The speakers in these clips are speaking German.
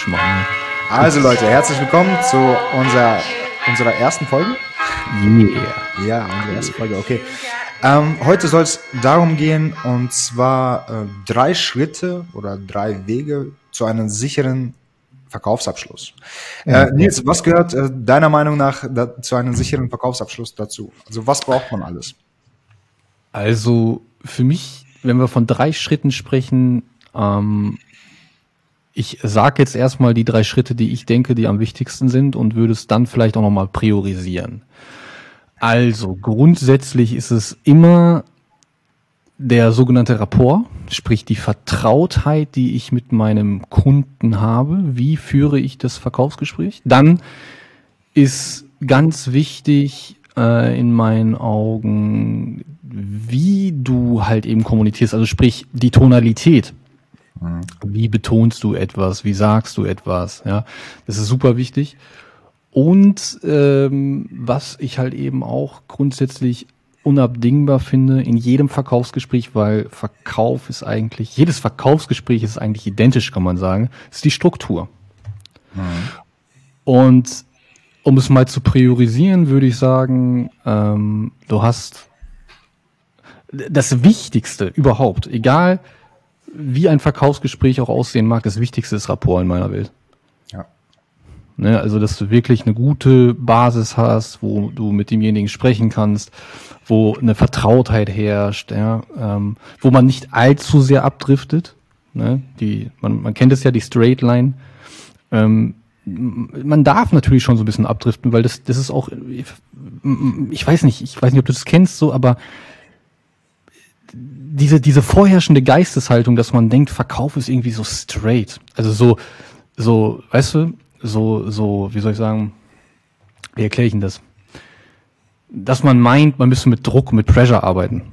Quatsch machen. Also Leute, herzlich willkommen zu unserer, unserer ersten Folge. Yeah. Ja, unsere erste Folge, okay. Ähm, heute soll es darum gehen, und zwar äh, drei Schritte oder drei Wege zu einem sicheren Verkaufsabschluss. Äh, Nils, was gehört äh, deiner Meinung nach da, zu einem sicheren Verkaufsabschluss dazu? Also was braucht man alles? Also für mich, wenn wir von drei Schritten sprechen, ähm, ich sage jetzt erstmal die drei Schritte, die ich denke, die am wichtigsten sind und würde es dann vielleicht auch nochmal priorisieren. Also grundsätzlich ist es immer der sogenannte Rapport, sprich die Vertrautheit, die ich mit meinem Kunden habe. Wie führe ich das Verkaufsgespräch? Dann ist ganz wichtig äh, in meinen Augen, wie du halt eben kommunizierst, also sprich die Tonalität. Wie betonst du etwas? Wie sagst du etwas? Ja, das ist super wichtig. Und ähm, was ich halt eben auch grundsätzlich unabdingbar finde in jedem Verkaufsgespräch, weil Verkauf ist eigentlich, jedes Verkaufsgespräch ist eigentlich identisch, kann man sagen, ist die Struktur. Und um es mal zu priorisieren, würde ich sagen, ähm, du hast das Wichtigste überhaupt, egal wie ein Verkaufsgespräch auch aussehen mag, das Wichtigste ist Rapport in meiner Welt. Ja. Ne, also, dass du wirklich eine gute Basis hast, wo du mit demjenigen sprechen kannst, wo eine Vertrautheit herrscht, ja, ähm, wo man nicht allzu sehr abdriftet. Ne? Die, man, man kennt es ja, die Straight Line. Ähm, man darf natürlich schon so ein bisschen abdriften, weil das, das ist auch, ich weiß nicht, ich weiß nicht, ob du das kennst, so, aber diese, diese vorherrschende Geisteshaltung, dass man denkt, Verkauf ist irgendwie so straight. Also so, so, weißt du, so, so, wie soll ich sagen, wie erkläre ich denn das? Dass man meint, man müsste mit Druck, mit Pressure arbeiten.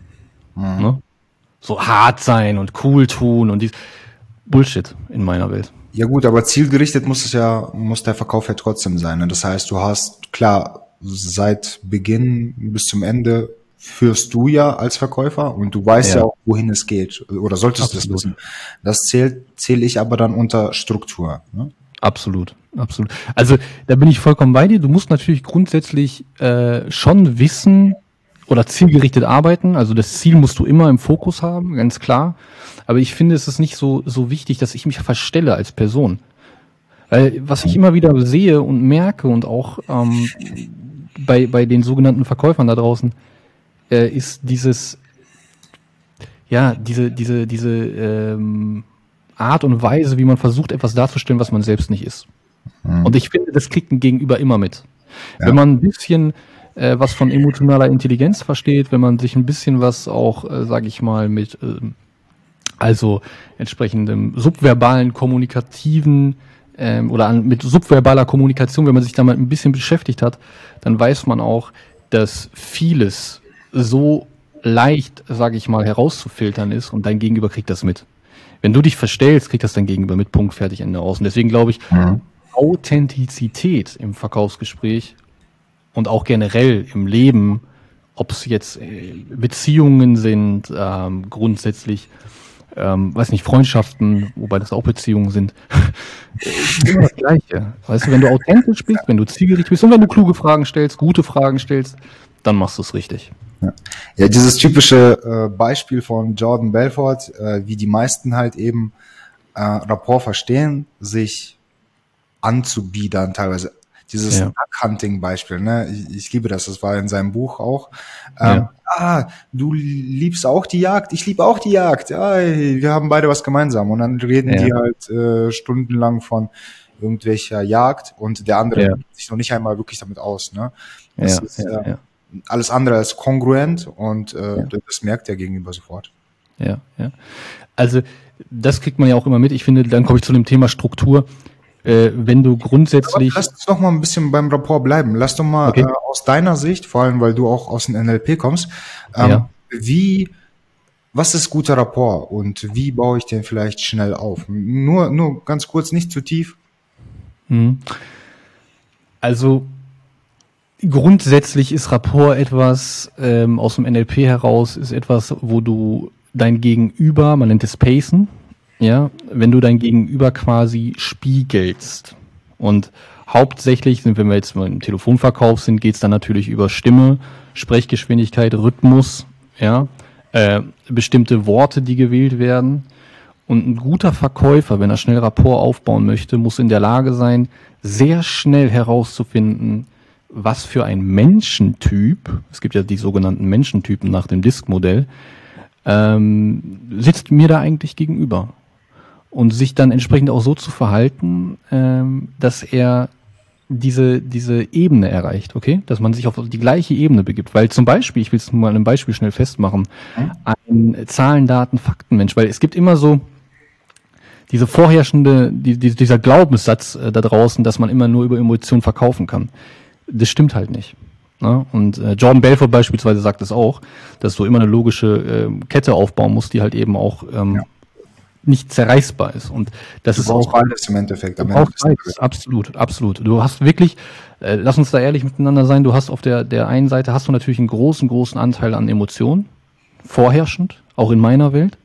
Ne? So hart sein und cool tun und dies. Bullshit in meiner Welt. Ja gut, aber zielgerichtet muss es ja, muss der Verkauf ja trotzdem sein. Ne? Das heißt, du hast, klar, seit Beginn bis zum Ende führst du ja als Verkäufer und du weißt ja, Ja. auch, wohin es geht. Oder solltest du das Absolut. wissen. Das zählt, zähle ich aber dann unter Struktur. Ne? Absolut, absolut. Also da bin ich vollkommen bei dir. Du musst natürlich grundsätzlich äh, schon wissen oder zielgerichtet arbeiten. Also das Ziel musst du immer im Fokus haben, ganz klar. Aber ich finde, es ist nicht so so wichtig, dass ich mich verstelle als Person. Weil was ich immer wieder sehe und merke und auch ähm, bei bei den sogenannten Verkäufern da draußen äh, ist dieses ja diese diese diese ähm, Art und Weise, wie man versucht, etwas darzustellen, was man selbst nicht ist. Und ich finde, das kriegt ein Gegenüber immer mit. Ja. Wenn man ein bisschen äh, was von emotionaler Intelligenz versteht, wenn man sich ein bisschen was auch, äh, sage ich mal, mit ähm, also entsprechendem subverbalen, kommunikativen ähm, oder an, mit subverbaler Kommunikation, wenn man sich damit ein bisschen beschäftigt hat, dann weiß man auch, dass vieles so leicht, sage ich mal, herauszufiltern ist und dein Gegenüber kriegt das mit. Wenn du dich verstellst, kriegt das dein Gegenüber mit, Punkt, fertig, Ende aus. Und deswegen glaube ich, Authentizität im Verkaufsgespräch und auch generell im Leben, ob es jetzt äh, Beziehungen sind, ähm, grundsätzlich, ähm, weiß nicht, Freundschaften, wobei das auch Beziehungen sind, ist immer das Gleiche. Weißt du, wenn du authentisch bist, wenn du zielgerichtet bist und wenn du kluge Fragen stellst, gute Fragen stellst, dann machst du es richtig. Ja, dieses typische äh, Beispiel von Jordan Belfort, äh, wie die meisten halt eben äh, Rapport verstehen, sich anzubiedern teilweise. Dieses Ja. Hunting-Beispiel, ne? Ich, ich liebe das, das war in seinem Buch auch. Ähm, Ah, du liebst auch die Jagd, ich liebe auch die Jagd. Ja, wir haben beide was gemeinsam. Und dann reden Ja. die halt äh, stundenlang von irgendwelcher Jagd und der andere Ja. sich noch nicht einmal wirklich damit aus. Ne? Das Ja, ist, ja, äh, ja. Alles andere als kongruent und äh, das merkt der Gegenüber sofort. Ja, ja. Also das kriegt man ja auch immer mit. Ich finde, dann komme ich zu dem Thema Struktur. Äh, wenn du grundsätzlich, Lass uns noch mal ein bisschen beim Rapport bleiben. Lass doch mal Okay. äh, aus deiner Sicht, vor allem weil du auch aus dem NLP kommst, ähm, Ja. wie, was ist guter Rapport und wie baue ich den vielleicht schnell auf? Nur, nur ganz kurz, nicht zu tief. Mhm. also grundsätzlich ist Rapport etwas ähm, aus dem NLP heraus, ist etwas, wo du dein Gegenüber, man nennt es Pacen, ja, wenn du dein Gegenüber quasi spiegelst. Und hauptsächlich sind, wenn wir jetzt mal im Telefonverkauf sind, geht es dann natürlich über Stimme, Sprechgeschwindigkeit, Rhythmus, ja, äh, bestimmte Worte, die gewählt werden. Und ein guter Verkäufer, wenn er schnell Rapport aufbauen möchte, muss in der Lage sein, sehr schnell herauszufinden, was für ein Menschentyp, es gibt ja die sogenannten Menschentypen nach dem Disk-Modell, ähm, sitzt mir da eigentlich gegenüber. Und sich dann entsprechend auch so zu verhalten, ähm, dass er diese, diese Ebene erreicht, okay? Dass man sich auf die gleiche Ebene begibt. Weil zum Beispiel, ich will es mal ein Beispiel schnell festmachen, ein Zahlen, Daten, Faktenmensch, weil es gibt immer so diese vorherrschende, die, die, dieser Glaubenssatz äh, da draußen, dass man immer nur über Emotionen verkaufen kann. Das stimmt halt nicht. Ne? Und äh, Jordan Belfort beispielsweise sagt es auch, dass du immer eine logische äh, Kette aufbauen musst, die halt eben auch ähm, ja nicht zerreißbar ist. Und das du ist auch beides im Endeffekt. Am Ende beides, absolut, absolut. Du hast wirklich, äh, lass uns da ehrlich miteinander sein, du hast auf der, der einen Seite hast du natürlich einen großen, großen Anteil an Emotionen, vorherrschend, auch in meiner Welt.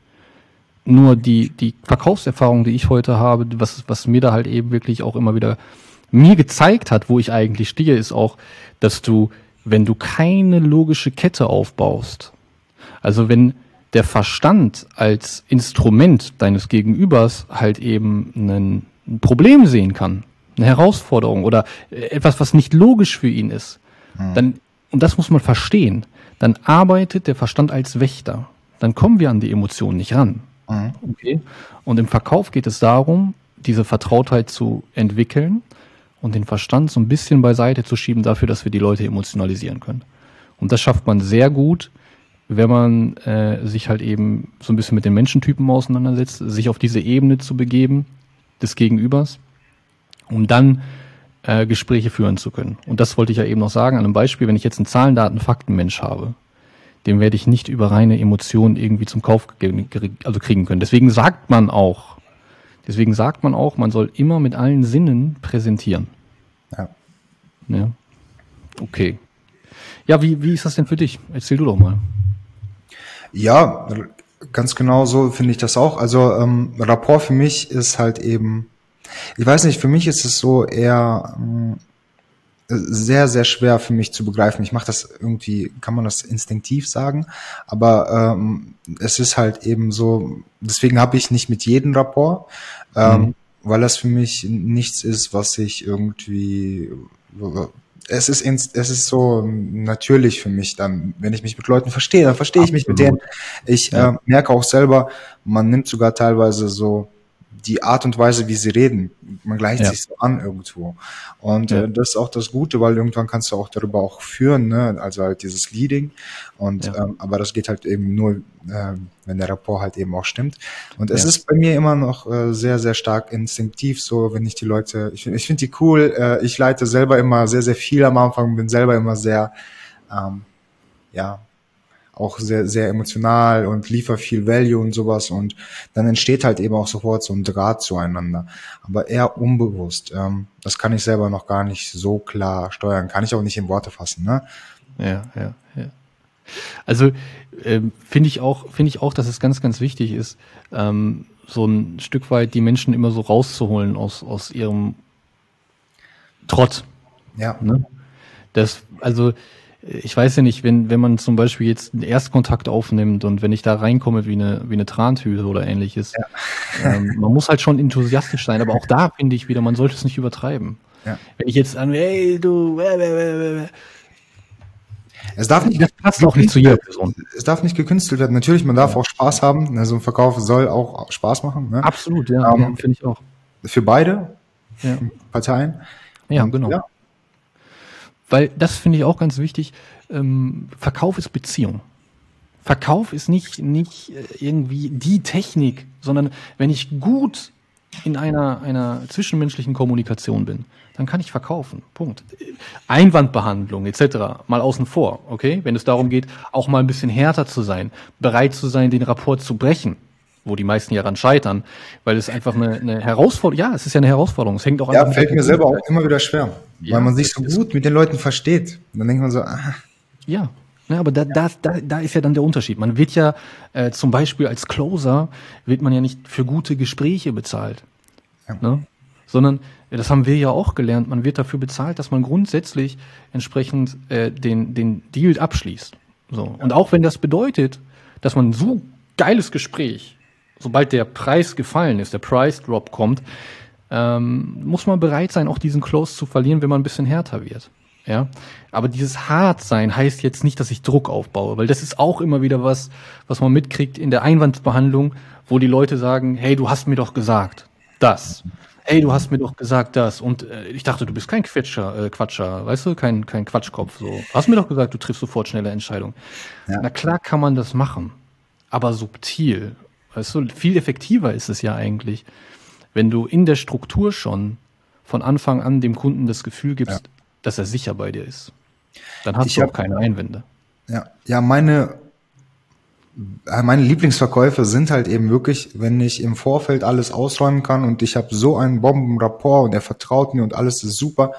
Nur die, die Verkaufserfahrung, die ich heute habe, was, was mir da halt eben wirklich auch immer wieder mir gezeigt hat, wo ich eigentlich stehe, ist auch, dass du, wenn du keine logische Kette aufbaust, also wenn der Verstand als Instrument deines Gegenübers halt eben ein Problem sehen kann, eine Herausforderung oder etwas, was nicht logisch für ihn ist, mhm. dann, und das muss man verstehen, dann arbeitet der Verstand als Wächter. Dann kommen wir an die Emotionen nicht ran. Mhm. Okay? Und im Verkauf geht es darum, diese Vertrautheit zu entwickeln und den Verstand so ein bisschen beiseite zu schieben dafür, dass wir die Leute emotionalisieren können. Und das schafft man sehr gut, wenn man äh, sich halt eben so ein bisschen mit den Menschentypen auseinandersetzt, sich auf diese Ebene zu begeben des Gegenübers, um dann äh, Gespräche führen zu können. Und das wollte ich ja eben noch sagen, an einem Beispiel, wenn ich jetzt einen Zahlen, Daten, Fakten-Mensch habe, den werde ich nicht über reine Emotionen irgendwie zum Kauf also kriegen können. Deswegen sagt man auch, deswegen sagt man auch, man soll immer mit allen Sinnen präsentieren. Ja. Ja. Okay. Ja, wie, wie ist das denn für dich? Erzähl du doch mal. Ja, ganz genau so finde ich das auch. Also ähm, Rapport für mich ist halt eben, ich weiß nicht, für mich ist es so eher ähm, sehr, sehr schwer für mich zu begreifen. Ich mache das irgendwie, kann man das instinktiv sagen, aber ähm, es ist halt eben so, deswegen habe ich nicht mit jedem Rapport, ähm, mhm. weil das für mich nichts ist, was ich irgendwie es ist, ins, es ist so natürlich für mich dann, wenn ich mich mit Leuten verstehe, dann verstehe ich mich mit denen. Ich äh, merke auch selber, man nimmt sogar teilweise so die Art und Weise, wie sie reden. Man gleicht ja. sich so an irgendwo. Und ja. äh, das ist auch das Gute, weil irgendwann kannst du auch darüber auch führen, ne? also halt dieses Leading. Und ja. ähm, aber das geht halt eben nur, äh, wenn der Rapport halt eben auch stimmt. Und es ist bei mir immer noch äh, sehr, sehr stark instinktiv, so wenn ich die Leute, ich finde ich finde die cool. Äh, ich leite selber immer sehr, sehr viel am Anfang, bin selber immer sehr ähm, ja, auch sehr, sehr emotional und liefert viel Value und sowas und dann entsteht halt eben auch sofort so ein Draht zueinander. Aber eher unbewusst. Ähm, das kann ich selber noch gar nicht so klar steuern, kann ich auch nicht in Worte fassen, ne? Ja, ja, ja. Also ähm, finde ich auch, finde ich auch, dass es ganz, ganz wichtig ist, ähm, so ein Stück weit die Menschen immer so rauszuholen aus, aus ihrem Trott. Ja. Ne? Das, also ich weiß ja nicht, wenn, wenn man zum Beispiel jetzt einen Erstkontakt aufnimmt und wenn ich da reinkomme wie eine, wie eine Trantüte oder ähnliches, ja. ähm, man muss halt schon enthusiastisch sein, aber auch da finde ich wieder, man sollte es nicht übertreiben. Ja. Wenn ich jetzt an, hey, du, äh, äh, äh, es darf nicht, das passt auch nicht zu jeder Person. Es darf nicht gekünstelt werden. Natürlich, man darf ja. auch Spaß haben. Also ein Verkauf soll auch Spaß machen. Ne? Absolut, ja, um, ähm, finde ich auch. Für beide Parteien. Ja, und, genau. Ja, weil das finde ich auch ganz wichtig. Ähm, Verkauf ist Beziehung. Verkauf ist nicht, nicht äh, irgendwie die Technik, sondern wenn ich gut in einer, einer zwischenmenschlichen Kommunikation bin, dann kann ich verkaufen. Punkt. Einwandbehandlung etc. mal außen vor, okay? Wenn es darum geht, auch mal ein bisschen härter zu sein, bereit zu sein, den Rapport zu brechen, wo die meisten ja ran scheitern, weil es einfach eine, eine Herausforderung, ja, es ist ja eine Herausforderung. Es hängt auch Ja, fällt mir selber auch immer wieder schwer, ja, weil man sich so gut mit den Leuten versteht. Und dann denkt man so, ah. Ja, Ne, aber da, da, da, da ist ja dann der Unterschied. Man wird ja äh, zum Beispiel als Closer wird man ja nicht für gute Gespräche bezahlt. Ja. Ne? Sondern, das haben wir ja auch gelernt, man wird dafür bezahlt, dass man grundsätzlich entsprechend äh, den, den Deal abschließt. So. Und auch wenn das bedeutet, dass man so geiles Gespräch, sobald der Preis gefallen ist, der Price Drop kommt, ähm, muss man bereit sein, auch diesen Close zu verlieren, wenn man ein bisschen härter wird. Ja, aber dieses Hartsein heißt jetzt nicht, dass ich Druck aufbaue, weil das ist auch immer wieder was, was man mitkriegt in der Einwandsbehandlung, wo die Leute sagen, hey, du hast mir doch gesagt das. Hey, du hast mir doch gesagt das. Und äh, ich dachte, du bist kein Quetscher, äh, Quatscher, weißt du, kein, kein Quatschkopf. So. Du hast mir doch gesagt, du triffst sofort schnelle Entscheidungen. Ja. Na klar kann man das machen, aber subtil. Weißt du, viel effektiver ist es ja eigentlich, wenn du in der Struktur schon von Anfang an dem Kunden das Gefühl gibst, ja dass er sicher bei dir ist. Dann hast ich du auch hab, keine Einwände. Ja, ja, meine, äh, meine Lieblingsverkäufe sind halt eben wirklich, wenn ich im Vorfeld alles ausräumen kann und ich habe so einen Bombenrapport und er vertraut mir und alles ist super,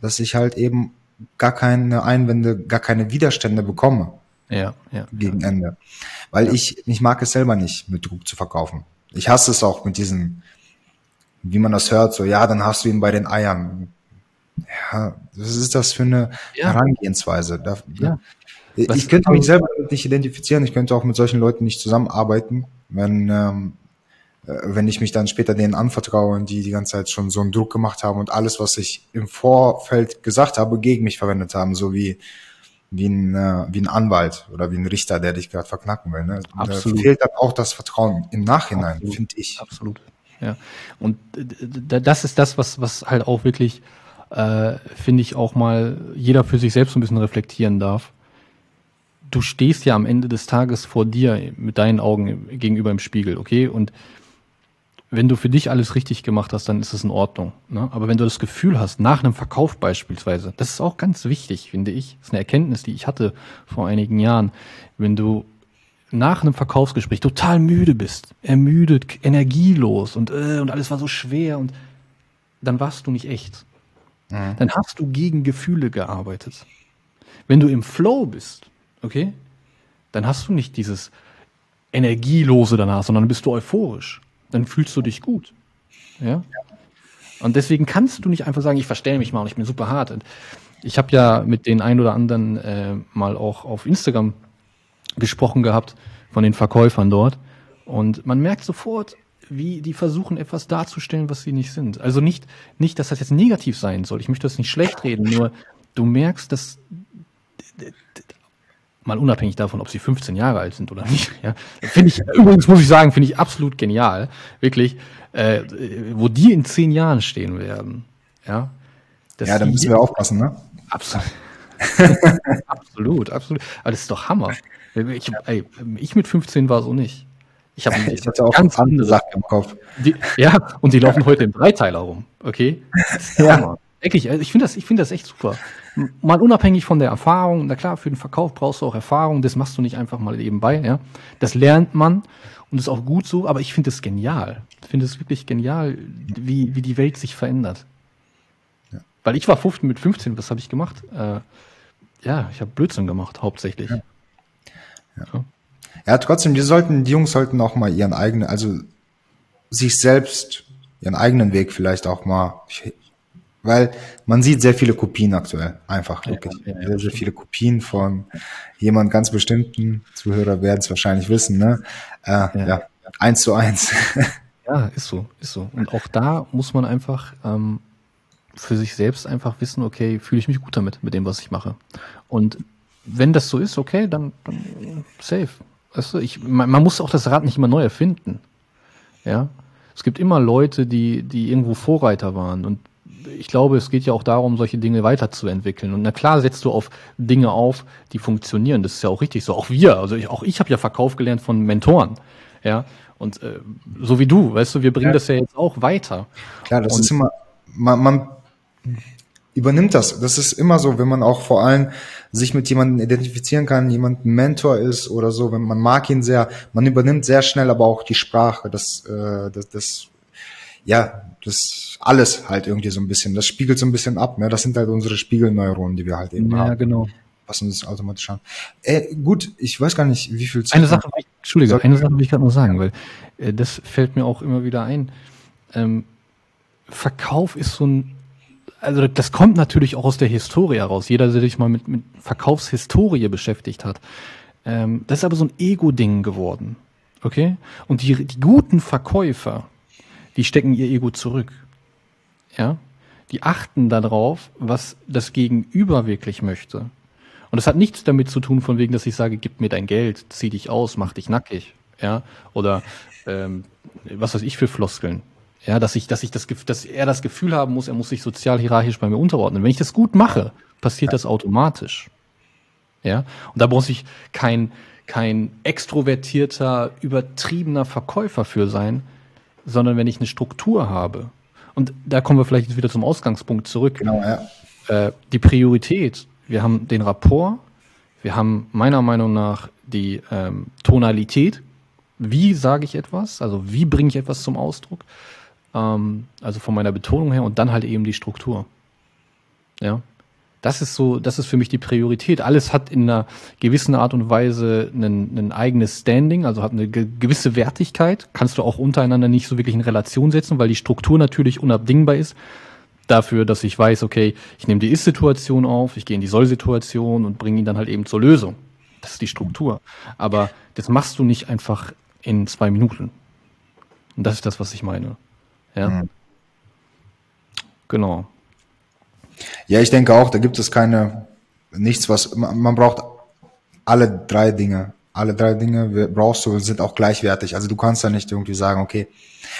dass ich halt eben gar keine Einwände, gar keine Widerstände bekomme. Ja, ja. Gegen Ende. Weil ja. ich, ich mag es selber nicht, mit Druck zu verkaufen. Ich hasse es auch mit diesen, wie man das hört, so, ja, dann hast du ihn bei den Eiern ja, was ist das für eine ja. Herangehensweise? Da, ja. Ich könnte mich selber nicht identifizieren, ich könnte auch mit solchen Leuten nicht zusammenarbeiten, wenn, ähm, äh, wenn ich mich dann später denen anvertraue und die die ganze Zeit schon so einen Druck gemacht haben und alles, was ich im Vorfeld gesagt habe, gegen mich verwendet haben, so wie wie ein, äh, wie ein Anwalt oder wie ein Richter, der dich gerade verknacken will. Ne? Absolut. Da fehlt dann auch das Vertrauen im Nachhinein, finde ich. Absolut. Ja. Und das ist das, was, was halt auch wirklich äh, finde ich auch mal jeder für sich selbst ein bisschen reflektieren darf. Du stehst ja am Ende des Tages vor dir mit deinen Augen gegenüber im Spiegel, okay? Und wenn du für dich alles richtig gemacht hast, dann ist es in Ordnung. Ne? Aber wenn du das Gefühl hast, nach einem Verkauf beispielsweise, das ist auch ganz wichtig, finde ich. Das ist eine Erkenntnis, die ich hatte vor einigen Jahren. Wenn du nach einem Verkaufsgespräch total müde bist, ermüdet, energielos und, äh, und alles war so schwer und dann warst du nicht echt. Mhm. Dann hast du gegen Gefühle gearbeitet. Wenn du im Flow bist, okay, dann hast du nicht dieses Energielose danach, sondern bist du euphorisch. Dann fühlst du dich gut. Ja? Und deswegen kannst du nicht einfach sagen, ich verstelle mich mal und ich bin super hart. Und ich habe ja mit den ein oder anderen äh, mal auch auf Instagram gesprochen gehabt von den Verkäufern dort. Und man merkt sofort, wie die versuchen, etwas darzustellen, was sie nicht sind. Also nicht, nicht, dass das jetzt negativ sein soll. Ich möchte das nicht schlecht reden, nur du merkst, dass mal unabhängig davon, ob sie 15 Jahre alt sind oder nicht. Ja, finde ich übrigens muss ich sagen, finde ich absolut genial, wirklich, äh, wo die in zehn Jahren stehen werden. Ja, ja, da müssen wir aufpassen, ne? Absolut. absolut, absolut. Aber das ist doch Hammer. Ich, ey, ich mit 15 war so nicht. Ich habe ich hatte auch ganz andere Sachen im Kopf. Die, ja, und die laufen heute im Dreiteiler rum. Okay? ja. Wirklich, also ich finde das, ich finde das echt super. Mal unabhängig von der Erfahrung, na klar, für den Verkauf brauchst du auch Erfahrung, das machst du nicht einfach mal nebenbei, ja. Das lernt man und ist auch gut so, aber ich finde es genial. Ich finde es wirklich genial, wie, wie die Welt sich verändert. Ja. Weil ich war 15, mit 15, was habe ich gemacht? Äh, ja, ich habe Blödsinn gemacht, hauptsächlich. Ja. Ja. Ja, trotzdem, die sollten, die Jungs sollten auch mal ihren eigenen, also sich selbst, ihren eigenen Weg vielleicht auch mal, weil man sieht sehr viele Kopien aktuell, einfach wirklich. Ja, ja, sehr, sehr viele Kopien von jemand ganz bestimmten, Zuhörer werden es wahrscheinlich wissen, ne? Äh, ja. ja, eins zu eins. Ja, ist so, ist so. Und auch da muss man einfach ähm, für sich selbst einfach wissen, okay, fühle ich mich gut damit, mit dem, was ich mache. Und wenn das so ist, okay, dann, dann safe. Weißt du, ich, man, man muss auch das Rad nicht immer neu erfinden. Ja. Es gibt immer Leute, die, die irgendwo Vorreiter waren. Und ich glaube, es geht ja auch darum, solche Dinge weiterzuentwickeln. Und na klar setzt du auf Dinge auf, die funktionieren. Das ist ja auch richtig so. Auch wir, also ich, auch ich habe ja Verkauf gelernt von Mentoren. Ja. Und äh, so wie du, weißt du, wir bringen ja. das ja jetzt auch weiter. Klar, das Und, ist immer, man, man übernimmt das. Das ist immer so, wenn man auch vor allem sich mit jemandem identifizieren kann, jemand ein Mentor ist oder so, wenn man mag ihn sehr, man übernimmt sehr schnell aber auch die Sprache, das, äh, das, das ja, das alles halt irgendwie so ein bisschen, das spiegelt so ein bisschen ab, ne? Das sind halt unsere Spiegelneuronen, die wir halt eben ja, haben. Ja, genau. passen das automatisch an. Äh, gut, ich weiß gar nicht, wie viel Zeit. Eine Sache, ich, Entschuldige, eine Sache will ich gerade noch sagen, weil äh, das fällt mir auch immer wieder ein. Ähm, Verkauf ist so ein, also das kommt natürlich auch aus der Historie heraus. Jeder, der sich mal mit, mit Verkaufshistorie beschäftigt hat. Ähm, das ist aber so ein Ego-Ding geworden. Okay? Und die, die guten Verkäufer, die stecken ihr Ego zurück. Ja? Die achten darauf, was das Gegenüber wirklich möchte. Und das hat nichts damit zu tun, von wegen, dass ich sage, gib mir dein Geld, zieh dich aus, mach dich nackig. Ja? Oder ähm, was weiß ich für Floskeln. Ja, dass ich, dass ich das, dass er das Gefühl haben muss, er muss sich sozial hierarchisch bei mir unterordnen. Wenn ich das gut mache, passiert das automatisch. Ja, und da muss ich kein, kein extrovertierter, übertriebener Verkäufer für sein, sondern wenn ich eine Struktur habe. Und da kommen wir vielleicht jetzt wieder zum Ausgangspunkt zurück. Genau, ja. Äh, die Priorität. Wir haben den Rapport, wir haben meiner Meinung nach die ähm, Tonalität. Wie sage ich etwas? Also wie bringe ich etwas zum Ausdruck? Ähm, also von meiner Betonung her und dann halt eben die Struktur. Ja. Das ist so, das ist für mich die Priorität. Alles hat in einer gewissen Art und Weise ein, ein eigenes Standing, also hat eine gewisse Wertigkeit. Kannst du auch untereinander nicht so wirklich in Relation setzen, weil die Struktur natürlich unabdingbar ist. Dafür, dass ich weiß, okay, ich nehme die Ist-Situation auf, ich gehe in die Soll-Situation und bringe ihn dann halt eben zur Lösung. Das ist die Struktur. Aber das machst du nicht einfach in zwei Minuten. Und das ist das, was ich meine. Ja. Mhm. Genau. Ja, ich denke auch, da gibt es keine, nichts, was, man braucht alle drei Dinge. Alle drei Dinge brauchst du, sind auch gleichwertig. Also du kannst da nicht irgendwie sagen, okay.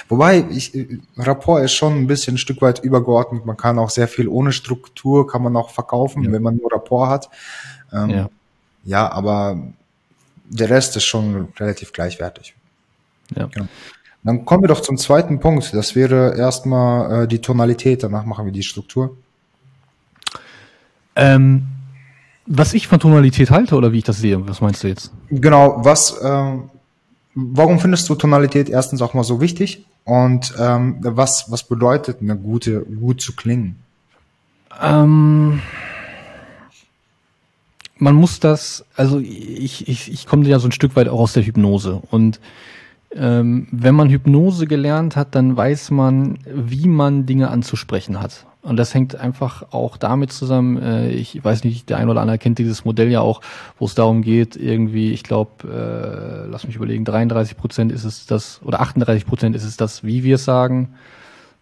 Wobei, ich, Rapport ist schon ein bisschen ein Stück weit übergeordnet. Man kann auch sehr viel ohne Struktur, kann man auch verkaufen, ja. wenn man nur Rapport hat. Ähm, ja. ja, aber der Rest ist schon relativ gleichwertig. Ja. Genau. Dann kommen wir doch zum zweiten Punkt. Das wäre erstmal äh, die Tonalität, danach machen wir die Struktur. Ähm, was ich von Tonalität halte oder wie ich das sehe, was meinst du jetzt? Genau, was, äh, warum findest du Tonalität erstens auch mal so wichtig und ähm, was, was bedeutet eine gute, gut zu klingen? Ähm, man muss das, also ich, ich, ich komme ja so ein Stück weit auch aus der Hypnose und ähm, wenn man Hypnose gelernt hat, dann weiß man, wie man Dinge anzusprechen hat. Und das hängt einfach auch damit zusammen, äh, ich weiß nicht, der ein oder andere kennt dieses Modell ja auch, wo es darum geht, irgendwie, ich glaube, äh, lass mich überlegen, 33 Prozent ist es das, oder 38 Prozent ist es das, wie wir es sagen,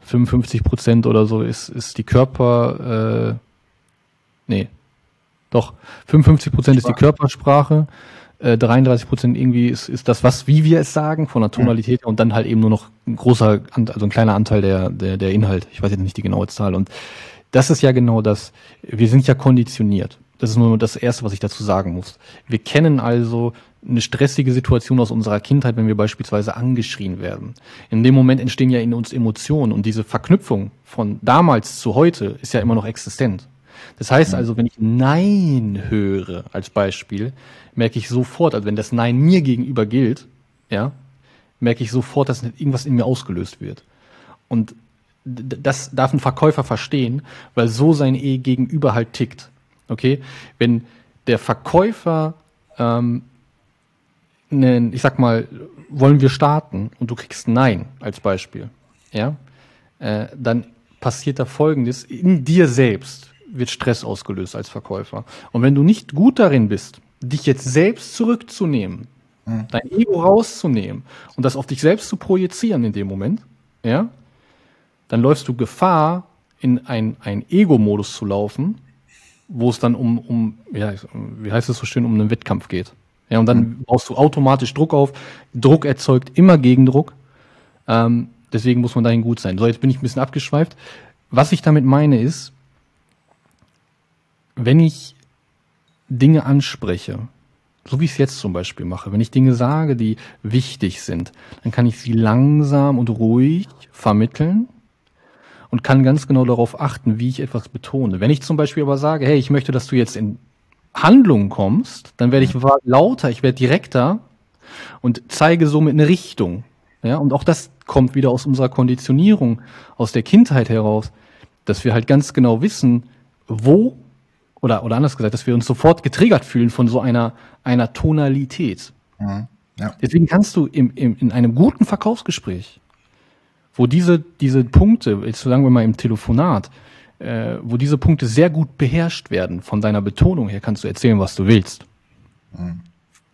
55 Prozent oder so ist, ist die Körper, äh, nee, doch, 55 Prozent ist die Körpersprache, 33 äh, Prozent irgendwie ist, ist das, was, wie wir es sagen, von der Tonalität und dann halt eben nur noch ein großer, also ein kleiner Anteil der, der, der Inhalt. Ich weiß jetzt nicht die genaue Zahl. Und das ist ja genau das. Wir sind ja konditioniert. Das ist nur das Erste, was ich dazu sagen muss. Wir kennen also eine stressige Situation aus unserer Kindheit, wenn wir beispielsweise angeschrien werden. In dem Moment entstehen ja in uns Emotionen und diese Verknüpfung von damals zu heute ist ja immer noch existent. Das heißt also, wenn ich Nein höre als Beispiel, merke ich sofort, also wenn das Nein mir gegenüber gilt, ja, merke ich sofort, dass irgendwas in mir ausgelöst wird. Und das darf ein Verkäufer verstehen, weil so sein E gegenüber halt tickt. Okay? Wenn der Verkäufer, ähm, ne, ich sag mal, wollen wir starten und du kriegst Nein als Beispiel, ja, äh, dann passiert da Folgendes in dir selbst wird Stress ausgelöst als Verkäufer. Und wenn du nicht gut darin bist, dich jetzt selbst zurückzunehmen, mhm. dein Ego rauszunehmen und das auf dich selbst zu projizieren in dem Moment, ja, dann läufst du Gefahr, in ein, ein Ego-Modus zu laufen, wo es dann um, um, ja, wie heißt es so schön, um einen Wettkampf geht. Ja, und dann mhm. baust du automatisch Druck auf. Druck erzeugt immer Gegendruck. Ähm, deswegen muss man dahin gut sein. So, jetzt bin ich ein bisschen abgeschweift. Was ich damit meine ist, wenn ich Dinge anspreche, so wie ich es jetzt zum Beispiel mache, wenn ich Dinge sage, die wichtig sind, dann kann ich sie langsam und ruhig vermitteln und kann ganz genau darauf achten, wie ich etwas betone. Wenn ich zum Beispiel aber sage, hey, ich möchte, dass du jetzt in Handlung kommst, dann werde ich lauter, ich werde direkter und zeige somit eine Richtung. Ja, und auch das kommt wieder aus unserer Konditionierung, aus der Kindheit heraus, dass wir halt ganz genau wissen, wo oder, oder anders gesagt, dass wir uns sofort getriggert fühlen von so einer, einer Tonalität. Mhm. Ja. Deswegen kannst du im, im, in einem guten Verkaufsgespräch, wo diese, diese Punkte, jetzt sagen wir mal im Telefonat, äh, wo diese Punkte sehr gut beherrscht werden, von deiner Betonung her kannst du erzählen, was du willst. Mhm.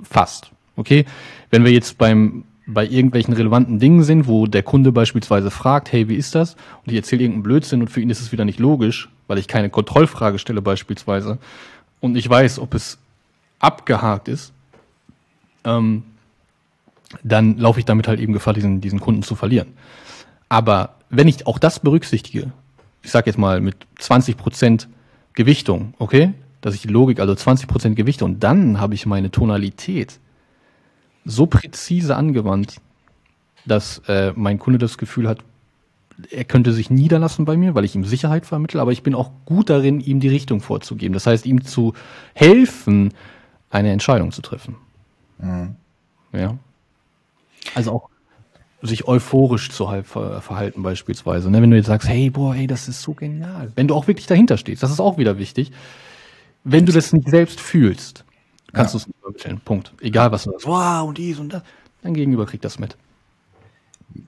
Fast. Okay? Wenn wir jetzt beim, bei irgendwelchen relevanten Dingen sind, wo der Kunde beispielsweise fragt, hey, wie ist das? Und ich erzähle irgendeinen Blödsinn und für ihn ist es wieder nicht logisch, weil ich keine Kontrollfrage stelle beispielsweise und ich weiß, ob es abgehakt ist, ähm, dann laufe ich damit halt eben Gefahr, diesen, diesen Kunden zu verlieren. Aber wenn ich auch das berücksichtige, ich sage jetzt mal mit 20% Gewichtung, okay, dass ich die Logik, also 20% Gewichtung, und dann habe ich meine Tonalität so präzise angewandt, dass äh, mein Kunde das Gefühl hat, er könnte sich niederlassen bei mir, weil ich ihm Sicherheit vermittle, aber ich bin auch gut darin, ihm die Richtung vorzugeben. Das heißt, ihm zu helfen, eine Entscheidung zu treffen. Mhm. Ja. Also auch sich euphorisch zu verhalten beispielsweise. Ne? Wenn du jetzt sagst, hey, boah, ey, das ist so genial. Wenn du auch wirklich dahinter stehst, das ist auch wieder wichtig. Wenn du das nicht selbst fühlst, kannst ja. du es nicht übermitteln. Punkt. Egal, was du sagst. Wow, und dies und das. Dein Gegenüber kriegt das mit.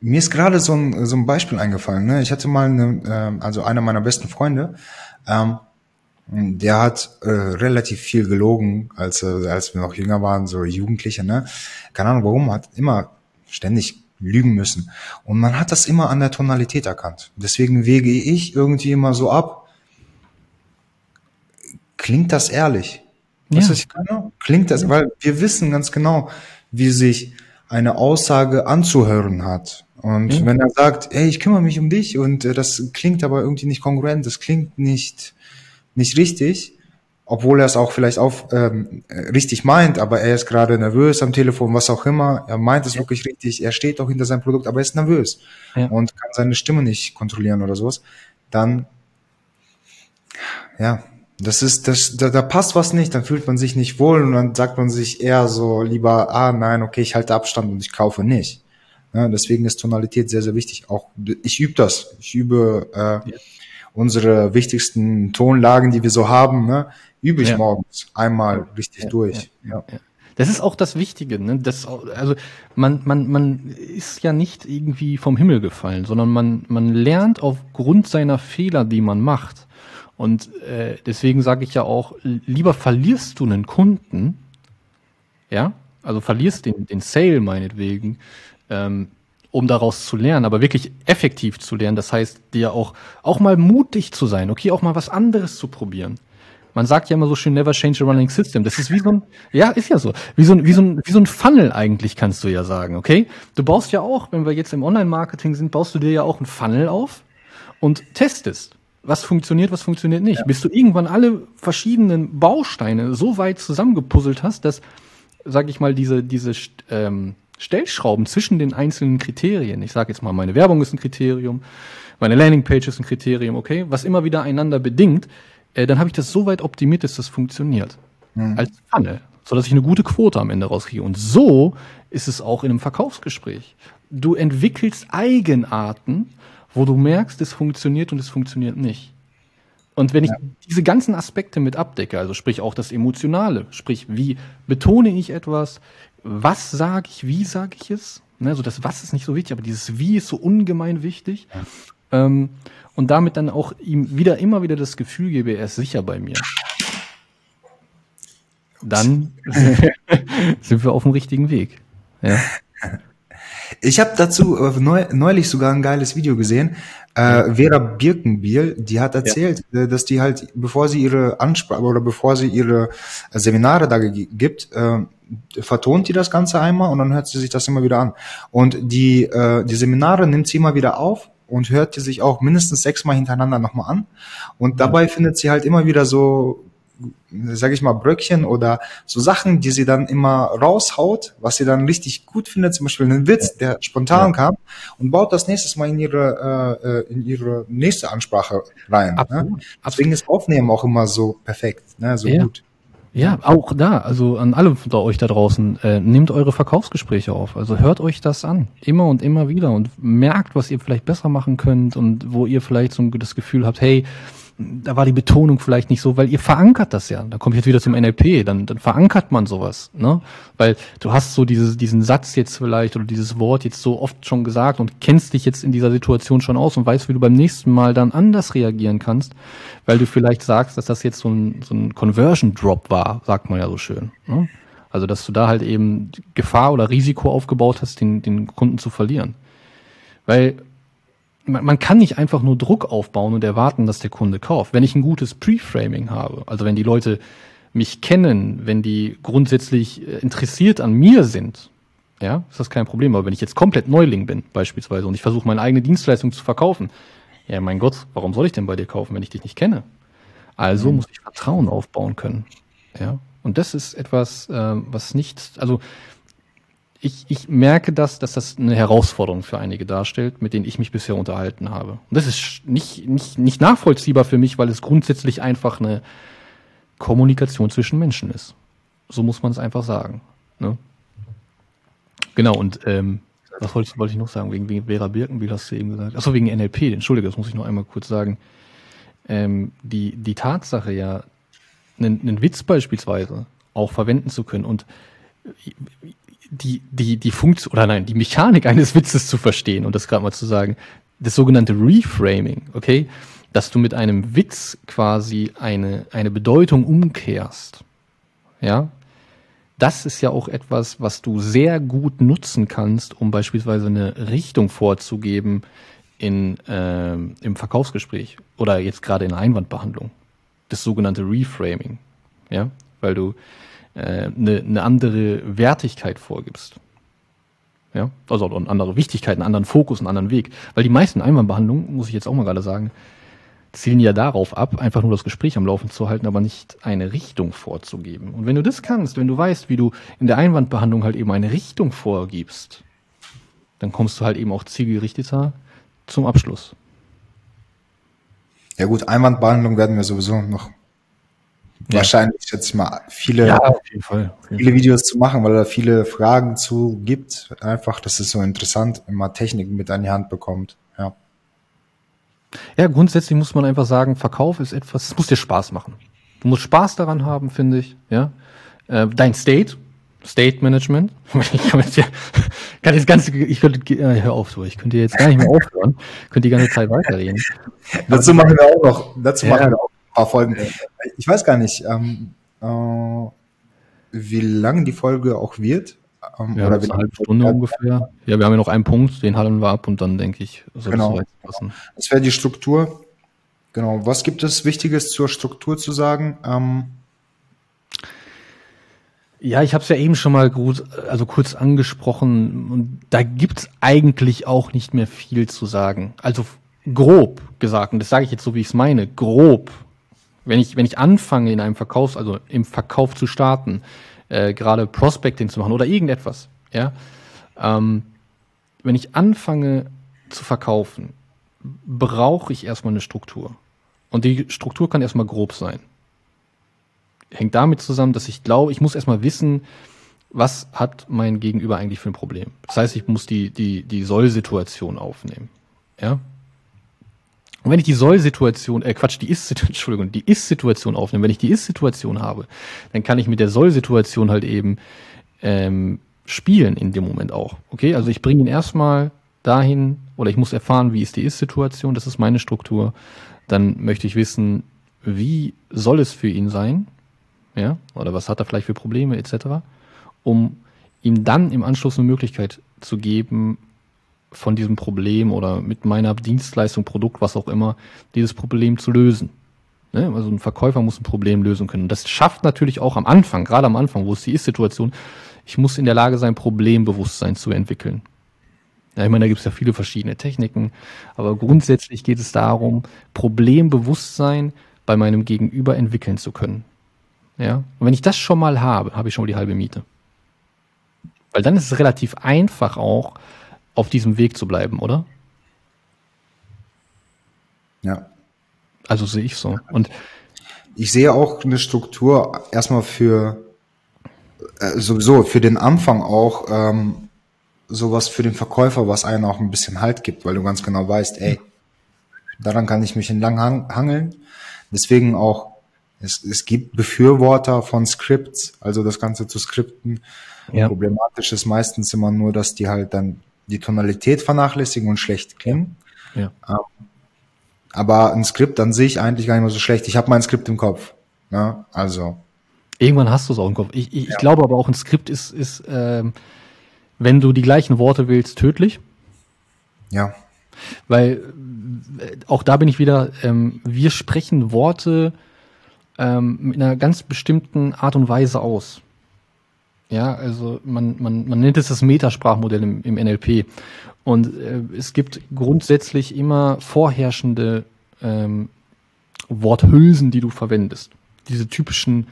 Mir ist gerade so ein, so ein Beispiel eingefallen. Ne? Ich hatte mal, eine, äh, also einer meiner besten Freunde, ähm, der hat äh, relativ viel gelogen, als, äh, als wir noch jünger waren, so Jugendliche. Ne? Keine Ahnung warum, hat immer ständig lügen müssen. Und man hat das immer an der Tonalität erkannt. Deswegen wege ich irgendwie immer so ab. Klingt das ehrlich? Ja. Weißt du, ich kann? Klingt das, weil wir wissen ganz genau, wie sich eine Aussage anzuhören hat. Und mhm. wenn er sagt, ey, ich kümmere mich um dich und äh, das klingt aber irgendwie nicht kongruent, das klingt nicht, nicht richtig, obwohl er es auch vielleicht auch ähm, richtig meint, aber er ist gerade nervös am Telefon, was auch immer, er meint es ja. wirklich richtig, er steht auch hinter seinem Produkt, aber er ist nervös ja. und kann seine Stimme nicht kontrollieren oder sowas, dann, ja, das ist, das, da, da passt was nicht, dann fühlt man sich nicht wohl und dann sagt man sich eher so lieber, ah nein, okay, ich halte Abstand und ich kaufe nicht. Ja, deswegen ist Tonalität sehr, sehr wichtig. Auch ich übe das. Ich übe äh, ja. unsere wichtigsten Tonlagen, die wir so haben, ne, übe ich ja. morgens einmal richtig durch. Ja. Das ist auch das Wichtige. Ne? Das, also man, man, man ist ja nicht irgendwie vom Himmel gefallen, sondern man, man lernt aufgrund seiner Fehler, die man macht. Und äh, deswegen sage ich ja auch, lieber verlierst du einen Kunden, ja, also verlierst den, den Sale meinetwegen, ähm, um daraus zu lernen, aber wirklich effektiv zu lernen. Das heißt, dir auch, auch mal mutig zu sein, okay, auch mal was anderes zu probieren. Man sagt ja immer so schön, never change a running system. Das ist wie so ein, ja, ist ja so. Wie so ein, wie so ein, wie so ein Funnel eigentlich, kannst du ja sagen, okay? Du baust ja auch, wenn wir jetzt im Online-Marketing sind, baust du dir ja auch ein Funnel auf und testest was funktioniert, was funktioniert nicht. Ja. Bis du irgendwann alle verschiedenen Bausteine so weit zusammengepuzzelt hast, dass, sag ich mal, diese, diese ähm, Stellschrauben zwischen den einzelnen Kriterien, ich sage jetzt mal, meine Werbung ist ein Kriterium, meine Landingpage ist ein Kriterium, okay, was immer wieder einander bedingt, äh, dann habe ich das so weit optimiert, dass das funktioniert. Mhm. Als Funnel, sodass ich eine gute Quote am Ende rauskriege. Und so ist es auch in einem Verkaufsgespräch. Du entwickelst Eigenarten, wo du merkst, es funktioniert und es funktioniert nicht. Und wenn ich ja. diese ganzen Aspekte mit abdecke, also sprich auch das Emotionale, sprich, wie betone ich etwas, was sage ich, wie sage ich es, ne, also das Was ist nicht so wichtig, aber dieses Wie ist so ungemein wichtig. Ja. Ähm, und damit dann auch ihm wieder immer wieder das Gefühl gebe, er ist sicher bei mir. Dann sind wir auf dem richtigen Weg. Ja. Ich habe dazu äh, neulich sogar ein geiles Video gesehen. Äh, Vera Birkenbiel, die hat erzählt, ja. Äh, dass die halt, bevor sie ihre Ansprache oder bevor sie ihre äh, Seminare da gibt, äh, vertont die das Ganze einmal und dann hört sie sich das immer wieder an. Und die, äh, die Seminare nimmt sie immer wieder auf und hört die sich auch mindestens sechsmal hintereinander nochmal an. Und dabei findet sie halt immer wieder so sage ich mal, Bröckchen oder so Sachen, die sie dann immer raushaut, was sie dann richtig gut findet, zum Beispiel einen Witz, der spontan ja. kam und baut das nächstes Mal in ihre, äh, äh in ihre nächste Ansprache rein. Ne? Absolut. Ne? Deswegen ist Aufnehmen auch immer so perfekt, ne? so ja. gut. Ja, auch da, also an alle von euch da draußen, äh, nehmt eure Verkaufsgespräche auf. Also hört euch das an, immer und immer wieder und merkt, was ihr vielleicht besser machen könnt und wo ihr vielleicht so das Gefühl habt, hey, da war die Betonung vielleicht nicht so, weil ihr verankert das ja. Da komme ich jetzt wieder zum NLP, dann, dann verankert man sowas, ne? Weil du hast so dieses, diesen Satz jetzt vielleicht oder dieses Wort jetzt so oft schon gesagt und kennst dich jetzt in dieser Situation schon aus und weißt, wie du beim nächsten Mal dann anders reagieren kannst, weil du vielleicht sagst, dass das jetzt so ein, so ein Conversion Drop war, sagt man ja so schön. Ne? Also, dass du da halt eben Gefahr oder Risiko aufgebaut hast, den, den Kunden zu verlieren. Weil man, man kann nicht einfach nur Druck aufbauen und erwarten, dass der Kunde kauft. Wenn ich ein gutes Pre-Framing habe, also wenn die Leute mich kennen, wenn die grundsätzlich äh, interessiert an mir sind, ja, ist das kein Problem. Aber wenn ich jetzt komplett Neuling bin, beispielsweise, und ich versuche meine eigene Dienstleistung zu verkaufen, ja, mein Gott, warum soll ich denn bei dir kaufen, wenn ich dich nicht kenne? Also mhm. muss ich Vertrauen aufbauen können. Ja, und das ist etwas, äh, was nicht, also ich, ich merke das, dass das eine Herausforderung für einige darstellt, mit denen ich mich bisher unterhalten habe. Und das ist nicht, nicht, nicht nachvollziehbar für mich, weil es grundsätzlich einfach eine Kommunikation zwischen Menschen ist. So muss man es einfach sagen. Ne? Genau, und ähm, was wollte ich, wollte ich noch sagen? Wegen, wegen Vera Birkenbiel hast du eben gesagt. Achso, wegen NLP, entschuldige, das muss ich noch einmal kurz sagen. Ähm, die, die Tatsache ja, einen, einen Witz beispielsweise auch verwenden zu können und die, die, die Funktion, oder nein, die Mechanik eines Witzes zu verstehen und das gerade mal zu sagen, das sogenannte Reframing, okay? Dass du mit einem Witz quasi eine, eine Bedeutung umkehrst. Ja? Das ist ja auch etwas, was du sehr gut nutzen kannst, um beispielsweise eine Richtung vorzugeben in, äh, im Verkaufsgespräch oder jetzt gerade in der Einwandbehandlung. Das sogenannte Reframing. Ja? Weil du eine, eine andere Wertigkeit vorgibst. Ja, also eine andere Wichtigkeit, einen anderen Fokus, einen anderen Weg. Weil die meisten Einwandbehandlungen, muss ich jetzt auch mal gerade sagen, zielen ja darauf ab, einfach nur das Gespräch am Laufen zu halten, aber nicht eine Richtung vorzugeben. Und wenn du das kannst, wenn du weißt, wie du in der Einwandbehandlung halt eben eine Richtung vorgibst, dann kommst du halt eben auch zielgerichteter zum Abschluss. Ja gut, Einwandbehandlung werden wir sowieso noch ja. wahrscheinlich jetzt mal viele, ja, Fall. Viele Videos zu machen, weil da viele Fragen zu gibt. Einfach, das ist so interessant, wenn man Techniken mit an die Hand bekommt. Ja. Ja, grundsätzlich muss man einfach sagen, Verkauf ist etwas, es muss dir Spaß machen. Du musst Spaß daran haben, finde ich. Ja. Äh, dein State, State Management. Ich kann jetzt, ja, kann jetzt ganz, ich könnte, äh, hör auf, so, ich könnte jetzt gar nicht mehr aufhören, könnte die ganze Zeit weiterreden. dazu machen wir auch noch, dazu ja. machen wir auch paar Folgen. Ich weiß gar nicht, ähm, äh, wie lang die Folge auch wird. Ähm, ja, oder eine halbe Stunde ungefähr. Ja, wir haben ja noch einen Punkt, den halten wir ab und dann denke ich, soll genau. das passen. Das wäre die Struktur. Genau. Was gibt es Wichtiges zur Struktur zu sagen? Ähm, ja, ich habe es ja eben schon mal gut, also kurz angesprochen und da gibt's eigentlich auch nicht mehr viel zu sagen. Also grob gesagt, und das sage ich jetzt so, wie ich es meine, grob wenn ich, wenn ich anfange, in einem Verkauf, also im Verkauf zu starten, äh, gerade Prospecting zu machen oder irgendetwas, ja, ähm, wenn ich anfange zu verkaufen, brauche ich erstmal eine Struktur. Und die Struktur kann erstmal grob sein. Hängt damit zusammen, dass ich glaube, ich muss erstmal wissen, was hat mein Gegenüber eigentlich für ein Problem. Das heißt, ich muss die, die, die Soll-Situation aufnehmen. Ja, und wenn ich die Soll-Situation, äh Quatsch, die Ist-Situation, Entschuldigung, die Ist-Situation aufnehme, wenn ich die Ist-Situation habe, dann kann ich mit der Soll-Situation halt eben ähm, spielen in dem Moment auch. Okay, also ich bringe ihn erstmal dahin oder ich muss erfahren, wie ist die Ist-Situation, das ist meine Struktur. Dann möchte ich wissen, wie soll es für ihn sein, ja, oder was hat er vielleicht für Probleme etc., um ihm dann im Anschluss eine Möglichkeit zu geben, von diesem Problem oder mit meiner Dienstleistung, Produkt, was auch immer, dieses Problem zu lösen. Ne? Also ein Verkäufer muss ein Problem lösen können. Das schafft natürlich auch am Anfang, gerade am Anfang, wo es die Ist-Situation, ich muss in der Lage sein, Problembewusstsein zu entwickeln. Ja, ich meine, da gibt es ja viele verschiedene Techniken, aber grundsätzlich geht es darum, Problembewusstsein bei meinem Gegenüber entwickeln zu können. Ja? Und wenn ich das schon mal habe, habe ich schon mal die halbe Miete. Weil dann ist es relativ einfach auch, auf diesem Weg zu bleiben, oder? Ja. Also sehe ich so. Und ich sehe auch eine Struktur erstmal für äh, sowieso für den Anfang auch ähm, sowas für den Verkäufer, was einen auch ein bisschen Halt gibt, weil du ganz genau weißt, ey, Daran kann ich mich entlang hangeln. Deswegen auch, es, es gibt Befürworter von Scripts, also das Ganze zu skripten. Ja. Problematisch ist meistens immer nur, dass die halt dann die Tonalität vernachlässigen und schlecht klingen. Ja. Ähm, aber ein Skript an sich eigentlich gar nicht mehr so schlecht. Ich habe mein Skript im Kopf. Ne? Also. Irgendwann hast du es auch im Kopf. Ich, ich, ja. ich glaube aber auch, ein Skript ist, ist ähm, wenn du die gleichen Worte wählst, tödlich. Ja. Weil äh, auch da bin ich wieder, ähm, wir sprechen Worte ähm, mit einer ganz bestimmten Art und Weise aus. Ja, also man, man, man nennt es das Metasprachmodell im, im NLP. Und äh, es gibt grundsätzlich immer vorherrschende ähm, Worthülsen, die du verwendest. Diese typischen,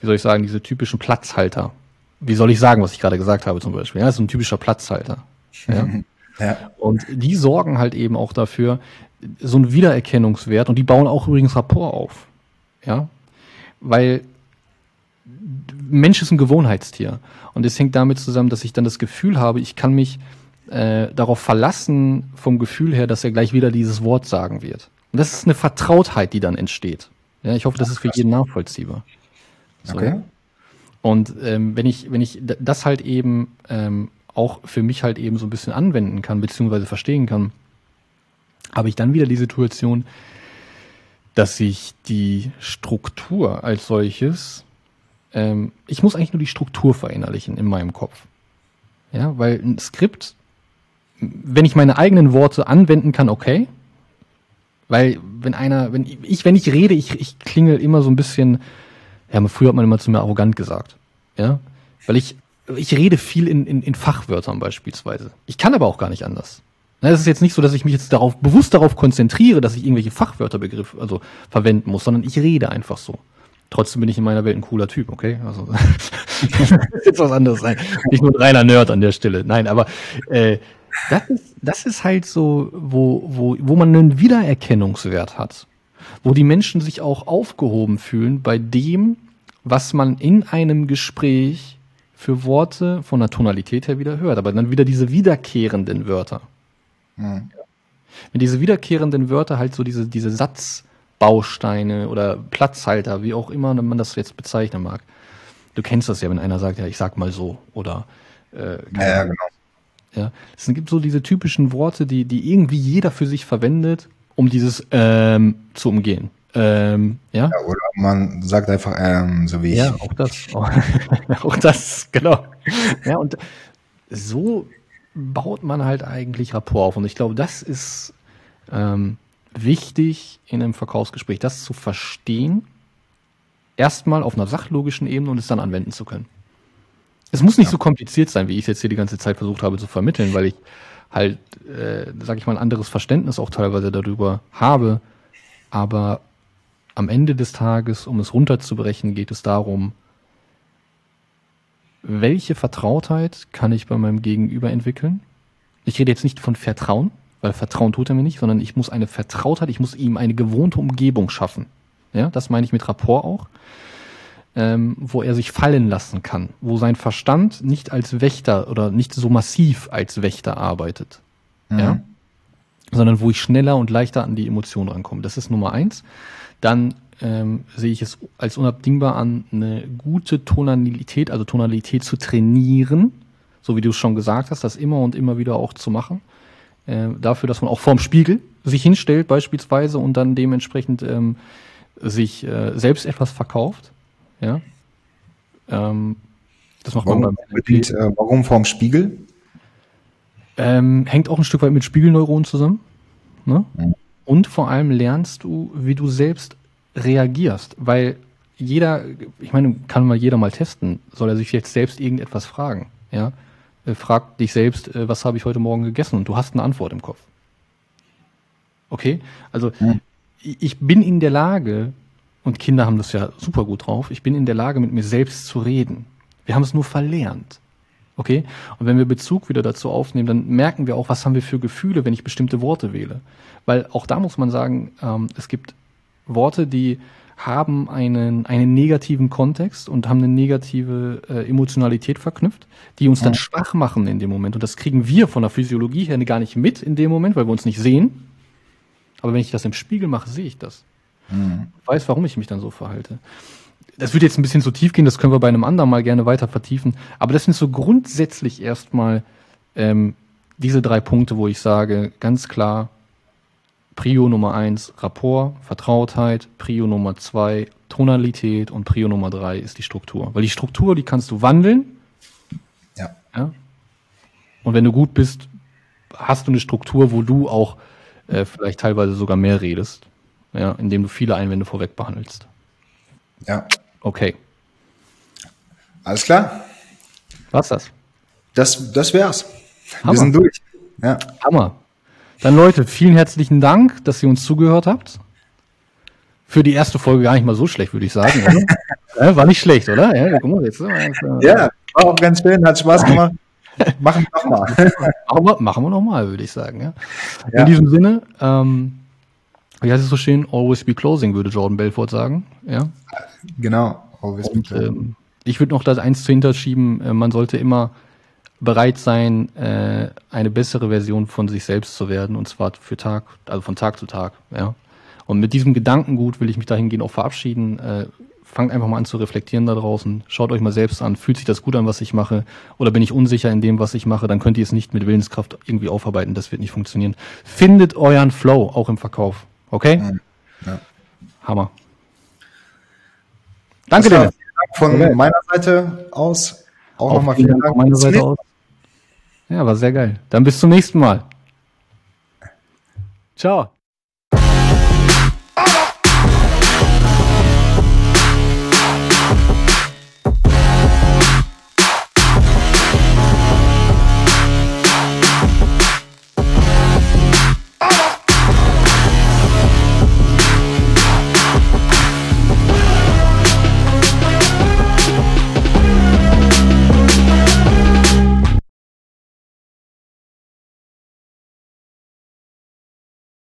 wie soll ich sagen, diese typischen Platzhalter. Wie soll ich sagen, was ich gerade gesagt habe zum Beispiel? Ja, das ist ein typischer Platzhalter. Ja? ja. Und die sorgen halt eben auch dafür, so einen Wiedererkennungswert und die bauen auch übrigens Rapport auf. Ja, weil Mensch ist ein Gewohnheitstier. Und es hängt damit zusammen, dass ich dann das Gefühl habe, ich kann mich äh, darauf verlassen, vom Gefühl her, dass er gleich wieder dieses Wort sagen wird. Und das ist eine Vertrautheit, die dann entsteht. Ja, ich hoffe, das ist für jeden nachvollziehbar. So. Okay. Und ähm, wenn ich, wenn ich das halt eben ähm, auch für mich halt eben so ein bisschen anwenden kann, beziehungsweise verstehen kann, habe ich dann wieder die Situation, dass ich die Struktur als solches ähm, ich muss eigentlich nur die Struktur verinnerlichen in meinem Kopf. Ja, weil ein Skript, wenn ich meine eigenen Worte anwenden kann, okay. Weil wenn einer, wenn ich, wenn ich rede, ich, ich klingel immer so ein bisschen, ja, früher hat man immer zu mir arrogant gesagt. Ja, weil ich, ich rede viel in, in, in Fachwörtern beispielsweise. Ich kann aber auch gar nicht anders. Es ist jetzt nicht so, dass ich mich jetzt darauf, bewusst darauf konzentriere, dass ich irgendwelche Fachwörterbegriffe, also verwenden muss, sondern ich rede einfach so. Trotzdem bin ich in meiner Welt ein cooler Typ, okay? Also jetzt was anderes sein. Nicht nur ein reiner Nerd an der Stelle. Nein, aber äh, das, ist, das ist halt so, wo, wo, wo man einen Wiedererkennungswert hat. Wo die Menschen sich auch aufgehoben fühlen bei dem, was man in einem Gespräch für Worte von der Tonalität her wieder hört. Aber dann wieder diese wiederkehrenden Wörter. Mhm. Wenn diese wiederkehrenden Wörter halt so diese, diese Satz, Bausteine oder Platzhalter, wie auch immer man das jetzt bezeichnen mag. Du kennst das ja, wenn einer sagt, ja, ich sag mal so oder äh, ja, genau. Ja, es gibt so diese typischen Worte, die, die irgendwie jeder für sich verwendet, um dieses ähm, zu umgehen. Ähm, ja? ja? Oder man sagt einfach ähm, so wie ich. Ja, auch das. auch das, genau. Ja, und so baut man halt eigentlich Rapport auf. Und ich glaube, das ist ähm, wichtig in einem Verkaufsgespräch, das zu verstehen, erstmal auf einer sachlogischen Ebene und es dann anwenden zu können. Es muss nicht ja. so kompliziert sein, wie ich es jetzt hier die ganze Zeit versucht habe zu vermitteln, weil ich halt, äh, sag ich mal, ein anderes Verständnis auch teilweise darüber habe. Aber am Ende des Tages, um es runterzubrechen, geht es darum, welche Vertrautheit kann ich bei meinem Gegenüber entwickeln? Ich rede jetzt nicht von Vertrauen, weil Vertrauen tut er mir nicht, sondern ich muss eine Vertrautheit, ich muss ihm eine gewohnte Umgebung schaffen. Ja, das meine ich mit Rapport auch. Ähm, wo er sich fallen lassen kann, wo sein Verstand nicht als Wächter oder nicht so massiv als Wächter arbeitet. Mhm. Ja? Sondern wo ich schneller und leichter an die Emotionen rankomme. Das ist Nummer eins. Dann ähm, sehe ich es als unabdingbar an, eine gute Tonalität, also Tonalität zu trainieren, so wie du es schon gesagt hast, das immer und immer wieder auch zu machen äh, dafür, dass man auch vorm Spiegel sich hinstellt beispielsweise und dann dementsprechend ähm, sich äh, selbst etwas verkauft. Ja. Ähm, das macht warum, man beim NLP. Äh, warum vorm Spiegel? Ähm, hängt auch ein Stück weit mit Spiegelneuronen zusammen. Ne? Mhm. Und vor allem lernst du, wie du selbst reagierst, weil jeder, ich meine, kann mal jeder mal testen, soll er sich jetzt selbst irgendetwas fragen, ja? Äh, frag dich selbst, äh, was habe ich heute Morgen gegessen und du hast eine Antwort im Kopf. Okay? Also mhm. ich bin in der Lage, und Kinder haben das ja super gut drauf, ich bin in der Lage, mit mir selbst zu reden. Wir haben es nur verlernt. Okay? Und wenn wir Bezug wieder dazu aufnehmen, dann merken wir auch, was haben wir für Gefühle, wenn ich bestimmte Worte wähle. Weil auch da muss man sagen, ähm, es gibt Worte, die haben einen, einen negativen Kontext und haben eine negative äh, Emotionalität verknüpft, die uns dann ja. schwach machen in dem Moment. Und das kriegen wir von der Physiologie her gar nicht mit in dem Moment, weil wir uns nicht sehen. Aber wenn ich das im Spiegel mache, sehe ich das. Mhm. Ich weiß, warum ich mich dann so verhalte. Das wird jetzt ein bisschen zu tief gehen, das können wir bei einem anderen mal gerne weiter vertiefen. Aber das sind so grundsätzlich erstmal ähm, diese drei Punkte, wo ich sage, ganz klar, Prio Nummer eins Rapport, Vertrautheit, Prio Nummer zwei Tonalität und Prio Nummer drei ist die Struktur. Weil die Struktur, die kannst du wandeln. Ja. ja? Und wenn du gut bist, hast du eine Struktur, wo du auch äh, vielleicht teilweise sogar mehr redest, ja, indem du viele Einwände vorweg behandelst. Ja. Okay. Alles klar. Was das? Das, das wär's. Hammer. Wir sind durch. Ja. Hammer. Dann Leute, vielen herzlichen Dank, dass ihr uns zugehört habt. Für die erste Folge gar nicht mal so schlecht, würde ich sagen. war nicht schlecht, oder? Ja, guck mal, jetzt, ja war auch ganz schön, hat Spaß gemacht. machen wir nochmal. machen wir, machen wir nochmal, würde ich sagen. Ja. ja. In diesem Sinne, ähm, wie heißt es so schön? Always be closing, würde Jordan Belfort sagen. Ja. Genau. Always Und, be closing. Ähm, ich würde noch das eins zu hinterschieben. Äh, man sollte immer bereit sein, äh, eine bessere Version von sich selbst zu werden. Und zwar für Tag, also von Tag zu Tag. Ja. Und mit diesem Gedankengut will ich mich dahingehend auch verabschieden. Äh, fangt einfach mal an zu reflektieren da draußen. Schaut euch mal selbst an. Fühlt sich das gut an, was ich mache? Oder bin ich unsicher in dem, was ich mache? Dann könnt ihr es nicht mit Willenskraft irgendwie aufarbeiten. Das wird nicht funktionieren. Findet euren Flow, auch im Verkauf. Okay? Ja. Hammer. Danke dir. Von meiner Seite aus auch nochmal vielen Dank. Von meiner Seite aus. Ja, war sehr geil. Dann bis zum nächsten Mal. Ciao.